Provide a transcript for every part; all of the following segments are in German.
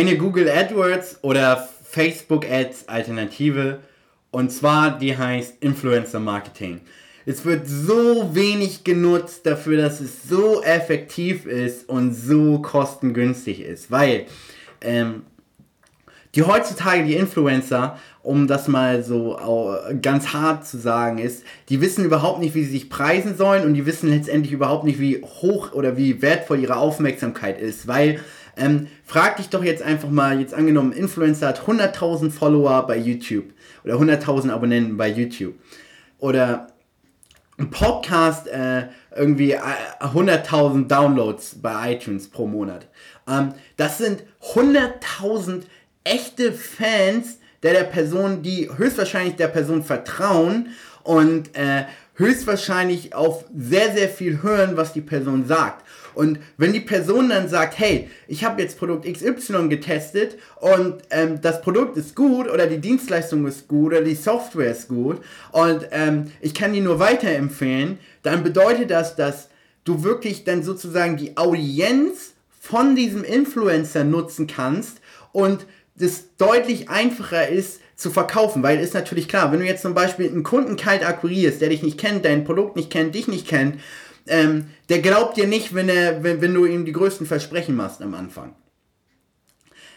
eine Google AdWords oder Facebook Ads Alternative und zwar die heißt Influencer Marketing. Es wird so wenig genutzt dafür, dass es so effektiv ist und so kostengünstig ist, weil ähm, die heutzutage, die Influencer, um das mal so ganz hart zu sagen, ist, die wissen überhaupt nicht, wie sie sich preisen sollen und die wissen letztendlich überhaupt nicht, wie hoch oder wie wertvoll ihre Aufmerksamkeit ist, weil ähm, frag dich doch jetzt einfach mal, jetzt angenommen, Influencer hat 100.000 Follower bei YouTube oder 100.000 Abonnenten bei YouTube oder ein Podcast äh, irgendwie 100.000 äh, Downloads bei iTunes pro Monat. Ähm, das sind 100.000 echte Fans der der Person, die höchstwahrscheinlich der Person vertrauen und äh, höchstwahrscheinlich auf sehr, sehr viel hören, was die Person sagt. Und wenn die Person dann sagt, hey, ich habe jetzt Produkt XY getestet und ähm, das Produkt ist gut oder die Dienstleistung ist gut oder die Software ist gut und ähm, ich kann die nur weiterempfehlen, dann bedeutet das, dass du wirklich dann sozusagen die Audienz von diesem Influencer nutzen kannst und das deutlich einfacher ist zu verkaufen, weil ist natürlich klar, wenn du jetzt zum Beispiel einen Kunden kalt akquirierst, der dich nicht kennt, dein Produkt nicht kennt, dich nicht kennt, ähm, der glaubt dir nicht, wenn, er, wenn, wenn du ihm die größten Versprechen machst am Anfang.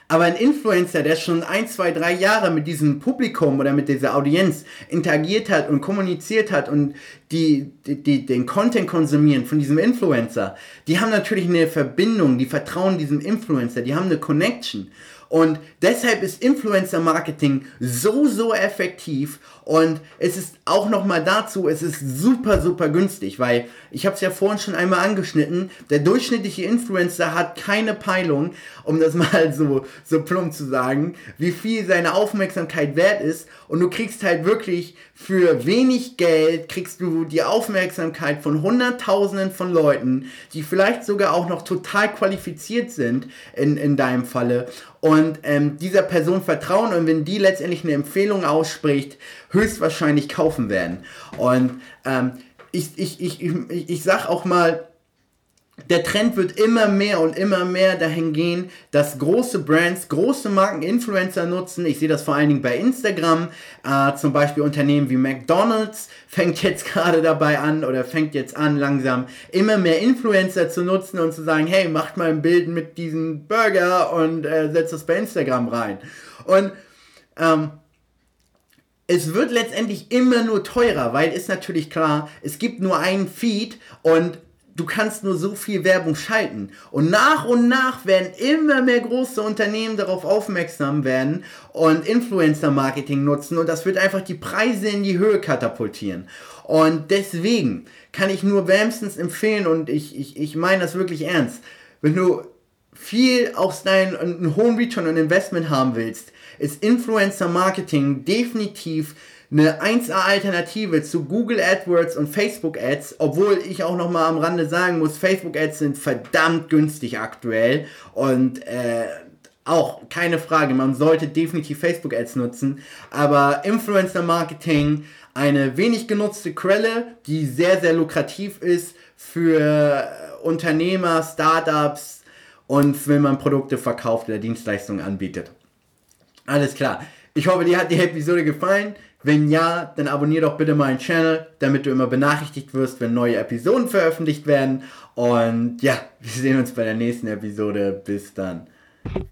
Aber ein Influencer, der schon ein, zwei, drei Jahre mit diesem Publikum oder mit dieser Audienz interagiert hat und kommuniziert hat und die, die, die, den Content konsumieren von diesem Influencer, die haben natürlich eine Verbindung, die vertrauen diesem Influencer, die haben eine Connection. Und deshalb ist Influencer Marketing so, so effektiv. Und es ist auch nochmal dazu, es ist super, super günstig, weil ich habe es ja vorhin schon einmal angeschnitten, der durchschnittliche Influencer hat keine Peilung, um das mal so, so plump zu sagen, wie viel seine Aufmerksamkeit wert ist. Und du kriegst halt wirklich für wenig Geld, kriegst du die Aufmerksamkeit von Hunderttausenden von Leuten, die vielleicht sogar auch noch total qualifiziert sind in, in deinem Falle und ähm, dieser Person vertrauen und wenn die letztendlich eine Empfehlung ausspricht, höchstwahrscheinlich kaufen werden. Und ähm, ich, ich, ich, ich, ich sag auch mal, der Trend wird immer mehr und immer mehr dahin gehen, dass große Brands, große Marken Influencer nutzen. Ich sehe das vor allen Dingen bei Instagram. Äh, zum Beispiel Unternehmen wie McDonald's fängt jetzt gerade dabei an oder fängt jetzt an, langsam immer mehr Influencer zu nutzen und zu sagen, hey, macht mal ein Bild mit diesem Burger und äh, setzt das bei Instagram rein. Und ähm, es wird letztendlich immer nur teurer, weil ist natürlich klar, es gibt nur einen Feed und du kannst nur so viel Werbung schalten. Und nach und nach werden immer mehr große Unternehmen darauf aufmerksam werden und Influencer-Marketing nutzen und das wird einfach die Preise in die Höhe katapultieren. Und deswegen kann ich nur wärmstens empfehlen und ich, ich, ich meine das wirklich ernst, wenn du viel aus deinem einen hohen Return on Investment haben willst, ist Influencer Marketing definitiv eine 1A-Alternative zu Google AdWords und Facebook Ads, obwohl ich auch nochmal am Rande sagen muss, Facebook Ads sind verdammt günstig aktuell und äh, auch keine Frage, man sollte definitiv Facebook Ads nutzen, aber Influencer Marketing, eine wenig genutzte Quelle, die sehr, sehr lukrativ ist für Unternehmer, Startups und wenn man Produkte verkauft oder Dienstleistungen anbietet. Alles klar. Ich hoffe, dir hat die Episode gefallen. Wenn ja, dann abonniere doch bitte meinen Channel, damit du immer benachrichtigt wirst, wenn neue Episoden veröffentlicht werden. Und ja, wir sehen uns bei der nächsten Episode. Bis dann.